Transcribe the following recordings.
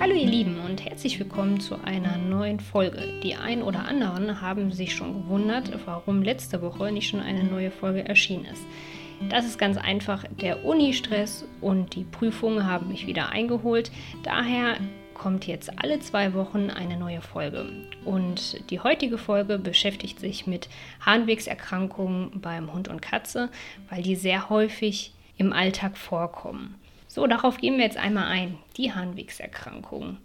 Hallo ihr Lieben und herzlich willkommen zu einer neuen Folge. Die ein oder anderen haben sich schon gewundert, warum letzte Woche nicht schon eine neue Folge erschienen ist. Das ist ganz einfach, der Uni-Stress und die Prüfungen haben mich wieder eingeholt. Daher kommt jetzt alle zwei Wochen eine neue Folge. Und die heutige Folge beschäftigt sich mit Harnwegserkrankungen beim Hund und Katze, weil die sehr häufig im Alltag vorkommen. So, darauf gehen wir jetzt einmal ein. Die Harnwegserkrankungen.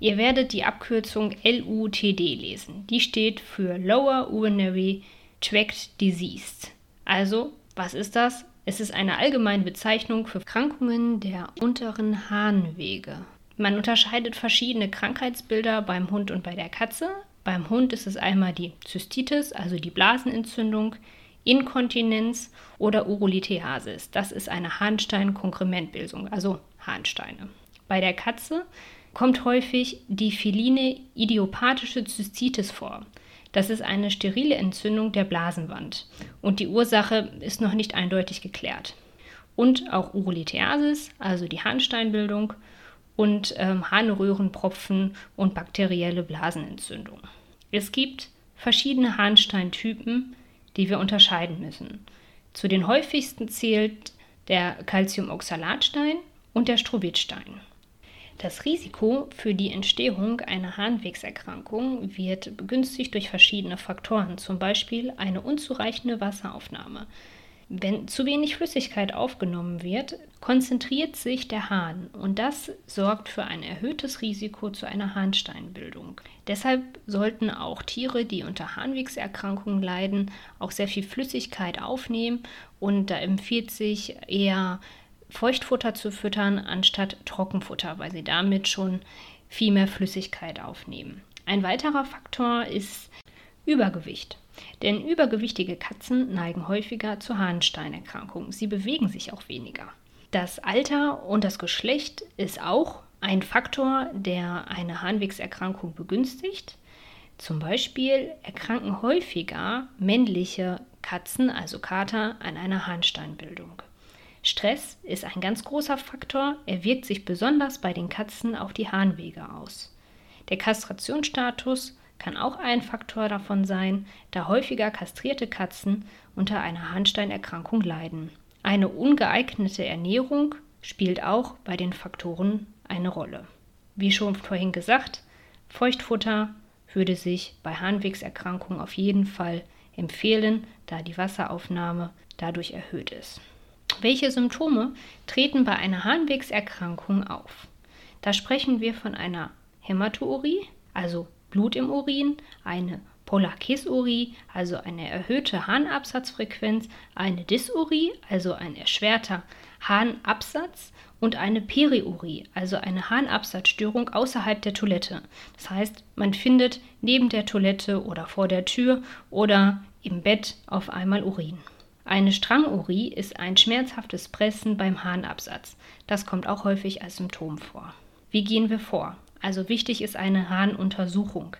Ihr werdet die Abkürzung LUTD lesen. Die steht für Lower Urinary Tract Disease. Also, was ist das? Es ist eine allgemeine Bezeichnung für Krankungen der unteren Harnwege. Man unterscheidet verschiedene Krankheitsbilder beim Hund und bei der Katze. Beim Hund ist es einmal die Zystitis, also die Blasenentzündung, Inkontinenz oder Urolithiasis. Das ist eine Harnstein-Konkrementbildung, also Harnsteine. Bei der Katze kommt häufig die feline idiopathische Zystitis vor. Das ist eine sterile Entzündung der Blasenwand und die Ursache ist noch nicht eindeutig geklärt. Und auch Urolithiasis, also die Harnsteinbildung und ähm, Harnröhrenpropfen und bakterielle Blasenentzündung. Es gibt verschiedene Harnsteintypen, die wir unterscheiden müssen. Zu den häufigsten zählt der Calciumoxalatstein und der Strobitstein. Das Risiko für die Entstehung einer Harnwegserkrankung wird begünstigt durch verschiedene Faktoren, zum Beispiel eine unzureichende Wasseraufnahme, wenn zu wenig Flüssigkeit aufgenommen wird, konzentriert sich der Hahn und das sorgt für ein erhöhtes Risiko zu einer Harnsteinbildung. Deshalb sollten auch Tiere, die unter Harnwegserkrankungen leiden, auch sehr viel Flüssigkeit aufnehmen und da empfiehlt sich eher Feuchtfutter zu füttern anstatt Trockenfutter, weil sie damit schon viel mehr Flüssigkeit aufnehmen. Ein weiterer Faktor ist Übergewicht. Denn übergewichtige Katzen neigen häufiger zu Harnsteinerkrankungen. Sie bewegen sich auch weniger. Das Alter und das Geschlecht ist auch ein Faktor, der eine Harnwegserkrankung begünstigt. Zum Beispiel erkranken häufiger männliche Katzen, also Kater, an einer Harnsteinbildung. Stress ist ein ganz großer Faktor. Er wirkt sich besonders bei den Katzen auf die Harnwege aus. Der Kastrationsstatus kann auch ein Faktor davon sein, da häufiger kastrierte Katzen unter einer Harnsteinerkrankung leiden. Eine ungeeignete Ernährung spielt auch bei den Faktoren eine Rolle. Wie schon vorhin gesagt, Feuchtfutter würde sich bei Harnwegserkrankungen auf jeden Fall empfehlen, da die Wasseraufnahme dadurch erhöht ist. Welche Symptome treten bei einer Harnwegserkrankung auf? Da sprechen wir von einer Hämatourie, also Blut im Urin, eine Polakisurie, also eine erhöhte Harnabsatzfrequenz, eine Dysurie, also ein erschwerter Harnabsatz und eine Periurie, also eine Harnabsatzstörung außerhalb der Toilette. Das heißt, man findet neben der Toilette oder vor der Tür oder im Bett auf einmal Urin. Eine Strangurie ist ein schmerzhaftes Pressen beim Harnabsatz. Das kommt auch häufig als Symptom vor. Wie gehen wir vor? Also wichtig ist eine Harnuntersuchung.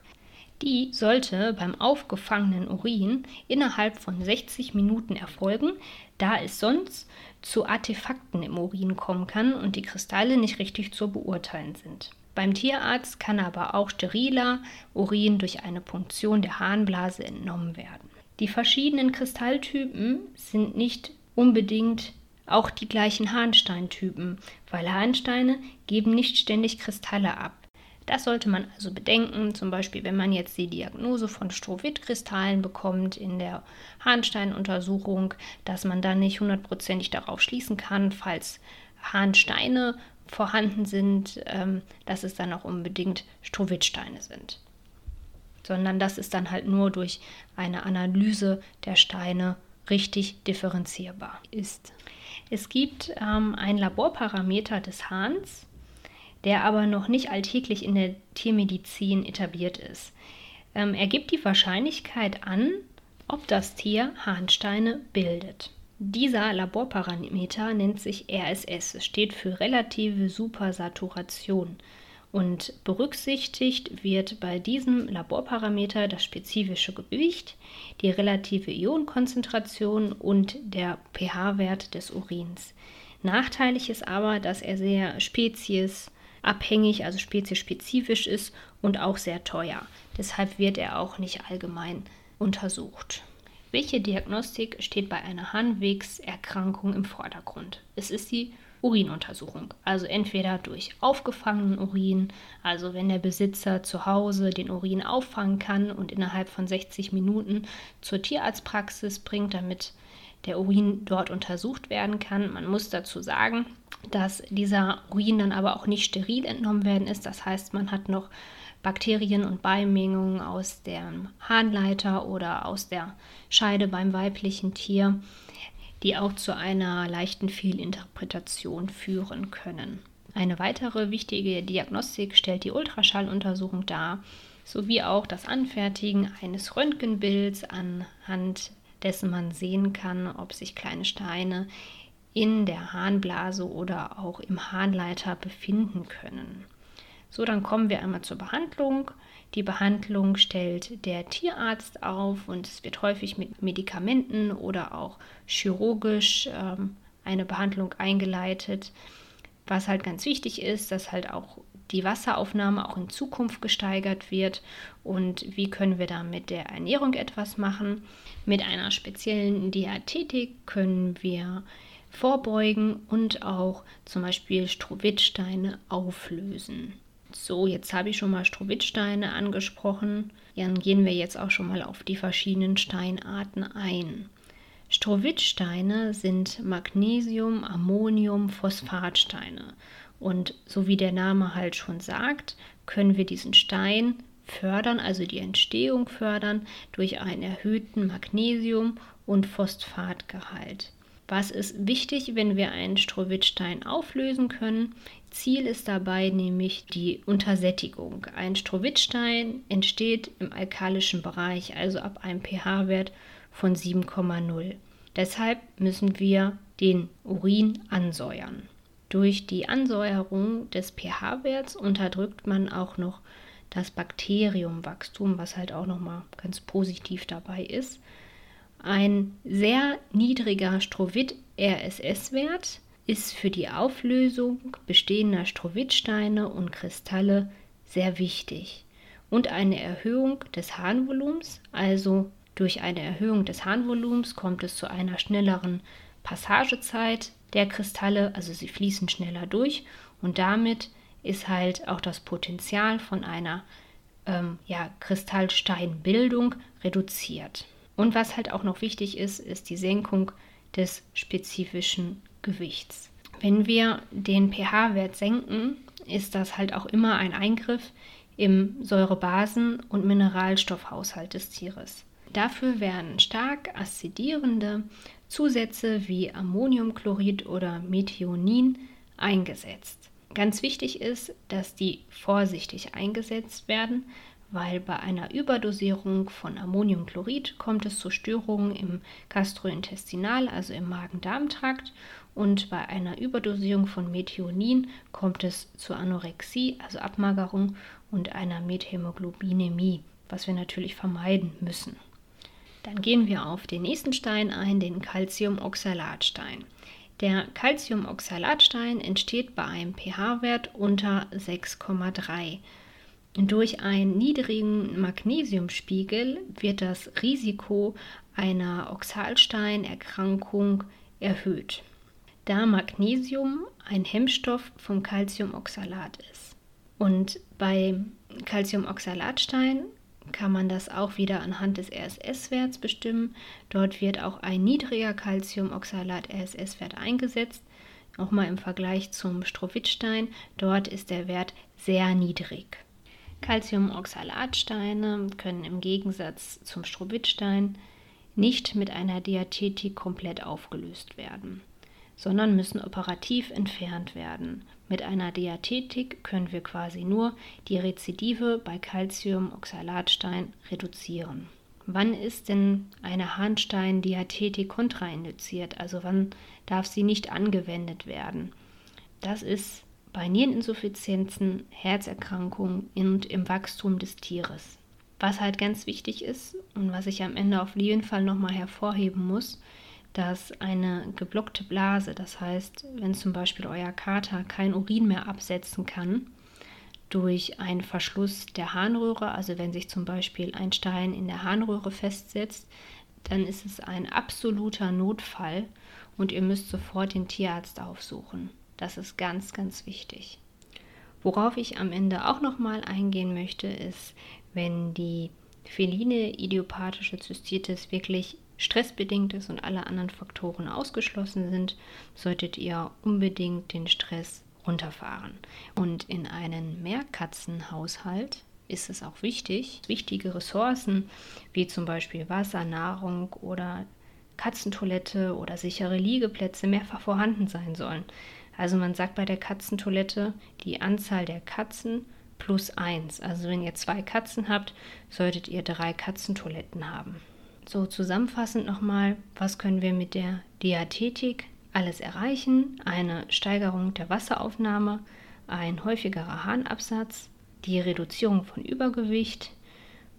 Die sollte beim aufgefangenen Urin innerhalb von 60 Minuten erfolgen, da es sonst zu Artefakten im Urin kommen kann und die Kristalle nicht richtig zu beurteilen sind. Beim Tierarzt kann aber auch steriler Urin durch eine Punktion der Harnblase entnommen werden. Die verschiedenen Kristalltypen sind nicht unbedingt auch die gleichen Harnsteintypen, weil Harnsteine geben nicht ständig Kristalle ab. Das sollte man also bedenken, zum Beispiel wenn man jetzt die Diagnose von Strohwitt-Kristallen bekommt in der Harnsteinuntersuchung, dass man dann nicht hundertprozentig darauf schließen kann, falls Harnsteine vorhanden sind, ähm, dass es dann auch unbedingt Strohwittsteine sind. Sondern das ist dann halt nur durch eine Analyse der Steine richtig differenzierbar ist. Es gibt ähm, ein Laborparameter des Hahns, der aber noch nicht alltäglich in der Tiermedizin etabliert ist. Ähm, er gibt die Wahrscheinlichkeit an, ob das Tier Harnsteine bildet. Dieser Laborparameter nennt sich RSS. Es steht für relative Supersaturation. Und berücksichtigt wird bei diesem Laborparameter das spezifische Gewicht, die relative Ionenkonzentration und der pH-Wert des Urins. Nachteilig ist aber, dass er sehr spezies- abhängig, also speziespezifisch ist und auch sehr teuer. Deshalb wird er auch nicht allgemein untersucht. Welche Diagnostik steht bei einer Harnwegserkrankung im Vordergrund? Es ist die Urinuntersuchung. Also entweder durch aufgefangenen Urin, also wenn der Besitzer zu Hause den Urin auffangen kann und innerhalb von 60 Minuten zur Tierarztpraxis bringt, damit der Urin dort untersucht werden kann. Man muss dazu sagen, dass dieser Urin dann aber auch nicht steril entnommen werden ist. Das heißt, man hat noch Bakterien und Beimengungen aus dem Harnleiter oder aus der Scheide beim weiblichen Tier die auch zu einer leichten Fehlinterpretation führen können. Eine weitere wichtige Diagnostik stellt die Ultraschalluntersuchung dar, sowie auch das Anfertigen eines Röntgenbilds anhand dessen man sehen kann, ob sich kleine Steine in der Harnblase oder auch im Harnleiter befinden können. So, dann kommen wir einmal zur Behandlung. Die Behandlung stellt der Tierarzt auf und es wird häufig mit Medikamenten oder auch chirurgisch ähm, eine Behandlung eingeleitet. Was halt ganz wichtig ist, dass halt auch die Wasseraufnahme auch in Zukunft gesteigert wird und wie können wir da mit der Ernährung etwas machen. Mit einer speziellen Diätetik können wir vorbeugen und auch zum Beispiel Strohwittsteine auflösen. So, jetzt habe ich schon mal Strohwittsteine angesprochen. Dann gehen wir jetzt auch schon mal auf die verschiedenen Steinarten ein. Strohwittsteine sind Magnesium, Ammonium, Phosphatsteine. Und so wie der Name halt schon sagt, können wir diesen Stein fördern, also die Entstehung fördern, durch einen erhöhten Magnesium- und Phosphatgehalt. Was ist wichtig, wenn wir einen Strohwittstein auflösen können? Ziel ist dabei nämlich die Untersättigung. Ein Strohwittstein entsteht im alkalischen Bereich, also ab einem pH-Wert von 7,0. Deshalb müssen wir den Urin ansäuern. Durch die Ansäuerung des pH-Werts unterdrückt man auch noch das Bakteriumwachstum, was halt auch nochmal ganz positiv dabei ist. Ein sehr niedriger Strohwitt-RSS-Wert ist für die Auflösung bestehender Strohwittsteine und Kristalle sehr wichtig. Und eine Erhöhung des Harnvolumens, also durch eine Erhöhung des Harnvolumens kommt es zu einer schnelleren Passagezeit der Kristalle, also sie fließen schneller durch und damit ist halt auch das Potenzial von einer ähm, ja, Kristallsteinbildung reduziert. Und was halt auch noch wichtig ist, ist die Senkung des spezifischen Gewichts. Wenn wir den pH-Wert senken, ist das halt auch immer ein Eingriff im Säurebasen- und Mineralstoffhaushalt des Tieres. Dafür werden stark azidierende Zusätze wie Ammoniumchlorid oder Methionin eingesetzt. Ganz wichtig ist, dass die vorsichtig eingesetzt werden, weil bei einer Überdosierung von Ammoniumchlorid kommt es zu Störungen im Gastrointestinal, also im Magen-Darm-Trakt, und bei einer Überdosierung von Methionin kommt es zu Anorexie, also Abmagerung und einer Methämoglobinemie, was wir natürlich vermeiden müssen. Dann gehen wir auf den nächsten Stein ein, den Calciumoxalatstein. Der Calciumoxalatstein entsteht bei einem pH-Wert unter 6,3 durch einen niedrigen Magnesiumspiegel wird das Risiko einer Oxalsteinerkrankung erhöht, da Magnesium ein Hemmstoff vom Calciumoxalat ist. Und bei Calciumoxalatstein kann man das auch wieder anhand des RSS-Werts bestimmen. Dort wird auch ein niedriger Calciumoxalat-RSS-Wert eingesetzt. Auch mal im Vergleich zum Strohwittstein, dort ist der Wert sehr niedrig. Calciumoxalatsteine können im Gegensatz zum Strohwittstein nicht mit einer Diathetik komplett aufgelöst werden, sondern müssen operativ entfernt werden. Mit einer Diathetik können wir quasi nur die Rezidive bei Calciumoxalatstein reduzieren. Wann ist denn eine Harnstein-Diathetik kontraindiziert? Also wann darf sie nicht angewendet werden? Das ist bei Niereninsuffizienzen, Herzerkrankungen und im Wachstum des Tieres. Was halt ganz wichtig ist und was ich am Ende auf jeden Fall nochmal hervorheben muss, dass eine geblockte Blase, das heißt, wenn zum Beispiel euer Kater kein Urin mehr absetzen kann, durch einen Verschluss der Harnröhre, also wenn sich zum Beispiel ein Stein in der Harnröhre festsetzt, dann ist es ein absoluter Notfall und ihr müsst sofort den Tierarzt aufsuchen. Das ist ganz, ganz wichtig. Worauf ich am Ende auch nochmal eingehen möchte, ist, wenn die feline idiopathische Zystitis wirklich stressbedingt ist und alle anderen Faktoren ausgeschlossen sind, solltet ihr unbedingt den Stress runterfahren. Und in einem Mehrkatzenhaushalt ist es auch wichtig, wichtige Ressourcen wie zum Beispiel Wasser, Nahrung oder Katzentoilette oder sichere Liegeplätze mehrfach vorhanden sein sollen. Also man sagt bei der Katzentoilette die Anzahl der Katzen plus eins. Also wenn ihr zwei Katzen habt, solltet ihr drei Katzentoiletten haben. So zusammenfassend nochmal, was können wir mit der Diathetik alles erreichen? Eine Steigerung der Wasseraufnahme, ein häufigerer Harnabsatz, die Reduzierung von Übergewicht,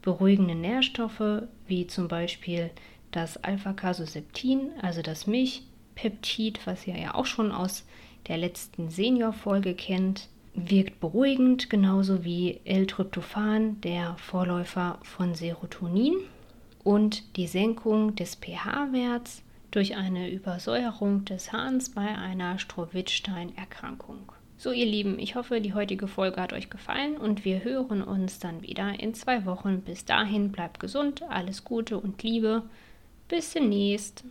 beruhigende Nährstoffe wie zum Beispiel das Alpha-Casoseptin, also das Milchpeptid, was ihr ja auch schon aus der letzten Senior-Folge kennt, wirkt beruhigend, genauso wie L-Tryptophan, der Vorläufer von Serotonin. Und die Senkung des pH-Werts durch eine Übersäuerung des Hahns bei einer Strohwittstein-Erkrankung. So, ihr Lieben, ich hoffe, die heutige Folge hat euch gefallen und wir hören uns dann wieder in zwei Wochen. Bis dahin bleibt gesund, alles Gute und Liebe. Bis demnächst.